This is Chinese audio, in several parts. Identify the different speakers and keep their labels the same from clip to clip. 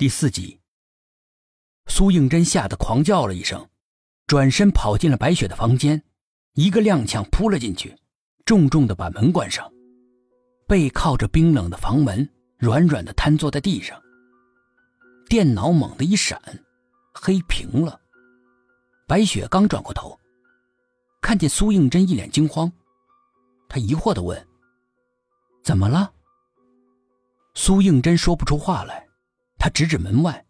Speaker 1: 第四集，苏应真吓得狂叫了一声，转身跑进了白雪的房间，一个踉跄扑了进去，重重的把门关上，背靠着冰冷的房门，软软的瘫坐在地上。电脑猛地一闪，黑屏了。白雪刚转过头，看见苏应真一脸惊慌，她疑惑的问：“怎么了？”苏应真说不出话来。他指指门外，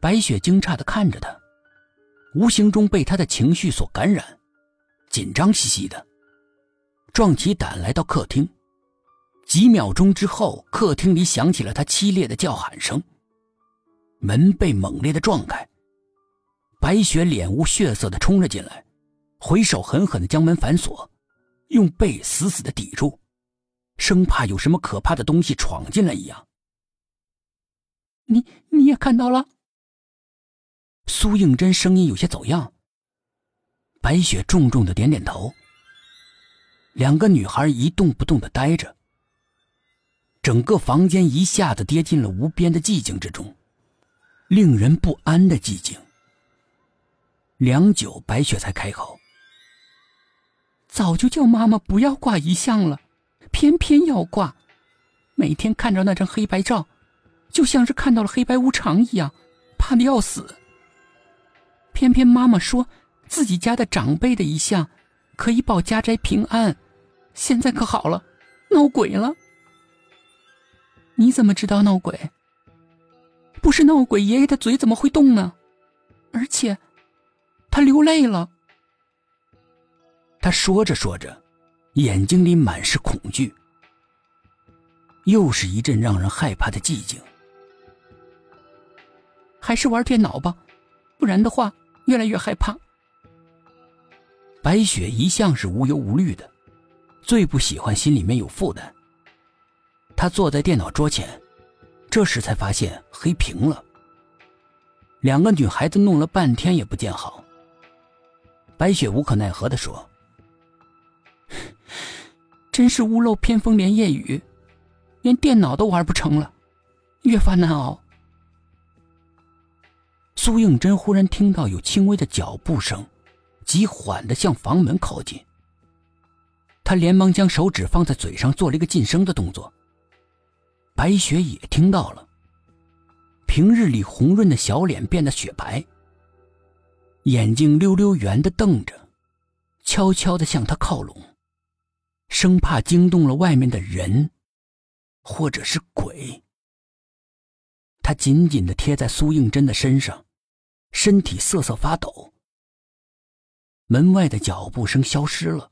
Speaker 1: 白雪惊诧的看着他，无形中被他的情绪所感染，紧张兮兮的，壮起胆来到客厅。几秒钟之后，客厅里响起了他凄厉的叫喊声，门被猛烈的撞开，白雪脸无血色的冲了进来，回手狠狠的将门反锁，用背死死的抵住，生怕有什么可怕的东西闯进来一样。
Speaker 2: 你你也看到了？
Speaker 1: 苏应真声音有些走样。白雪重重的点点头。两个女孩一动不动的呆着。整个房间一下子跌进了无边的寂静之中，令人不安的寂静。良久，白雪才开口：“
Speaker 2: 早就叫妈妈不要挂遗像了，偏偏要挂。每天看着那张黑白照。”就像是看到了黑白无常一样，怕的要死。偏偏妈妈说自己家的长辈的遗像可以保家宅平安，现在可好了，闹鬼了。你怎么知道闹鬼？不是闹鬼，爷爷的嘴怎么会动呢？而且，他流泪了。
Speaker 1: 他说着说着，眼睛里满是恐惧。又是一阵让人害怕的寂静。
Speaker 2: 还是玩电脑吧，不然的话越来越害怕。
Speaker 1: 白雪一向是无忧无虑的，最不喜欢心里面有负担。她坐在电脑桌前，这时才发现黑屏了。两个女孩子弄了半天也不见好。白雪无可奈何的说：“
Speaker 2: 真是屋漏偏逢连夜雨，连电脑都玩不成了，越发难熬。”
Speaker 1: 苏应真忽然听到有轻微的脚步声，极缓的向房门靠近。他连忙将手指放在嘴上，做了一个噤声的动作。白雪也听到了，平日里红润的小脸变得雪白，眼睛溜溜圆的瞪着，悄悄的向他靠拢，生怕惊动了外面的人，或者是鬼。他紧紧的贴在苏应真的身上。身体瑟瑟发抖。门外的脚步声消失了。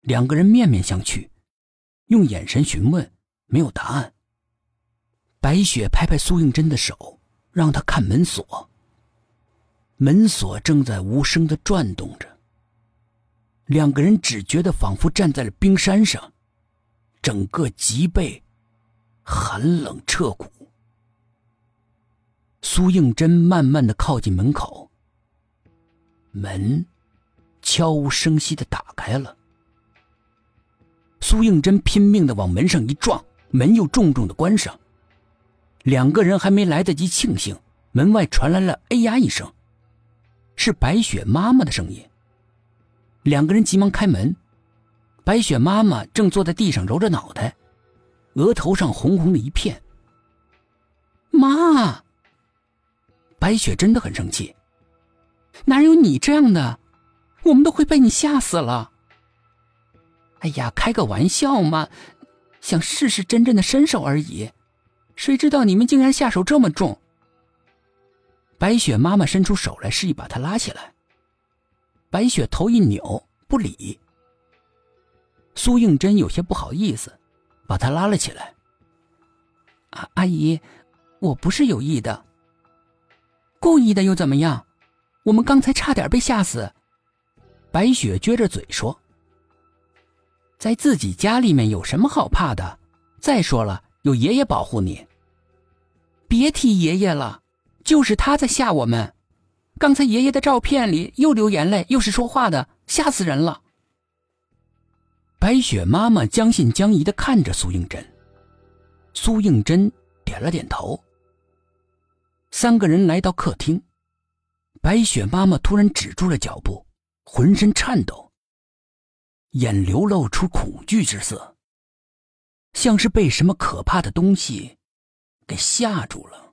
Speaker 1: 两个人面面相觑，用眼神询问，没有答案。白雪拍拍苏应真的手，让他看门锁。门锁正在无声的转动着。两个人只觉得仿佛站在了冰山上，整个脊背寒冷彻骨。苏应真慢慢的靠近门口，门悄无声息的打开了。苏应真拼命的往门上一撞，门又重重的关上。两个人还没来得及庆幸，门外传来了“哎呀”一声，是白雪妈妈的声音。两个人急忙开门，白雪妈妈正坐在地上揉着脑袋，额头上红红的一片。
Speaker 2: 妈。
Speaker 1: 白雪真的很生气，
Speaker 2: 哪有你这样的？我们都会被你吓死了。哎呀，开个玩笑嘛，想试试真正的身手而已。谁知道你们竟然下手这么重？
Speaker 1: 白雪妈妈伸出手来，示意把她拉起来。白雪头一扭，不理。苏应真有些不好意思，把她拉了起来。
Speaker 2: 阿阿姨，我不是有意的。故意的又怎么样？我们刚才差点被吓死。
Speaker 1: 白雪撅着嘴说：“在自己家里面有什么好怕的？再说了，有爷爷保护你。
Speaker 2: 别提爷爷了，就是他在吓我们。刚才爷爷的照片里又流眼泪又是说话的，吓死人了。”
Speaker 1: 白雪妈妈将信将疑的看着苏应真。苏应真点了点头，三个人来到客厅，白雪妈妈突然止住了脚步，浑身颤抖，眼流露出恐惧之色，像是被什么可怕的东西给吓住了。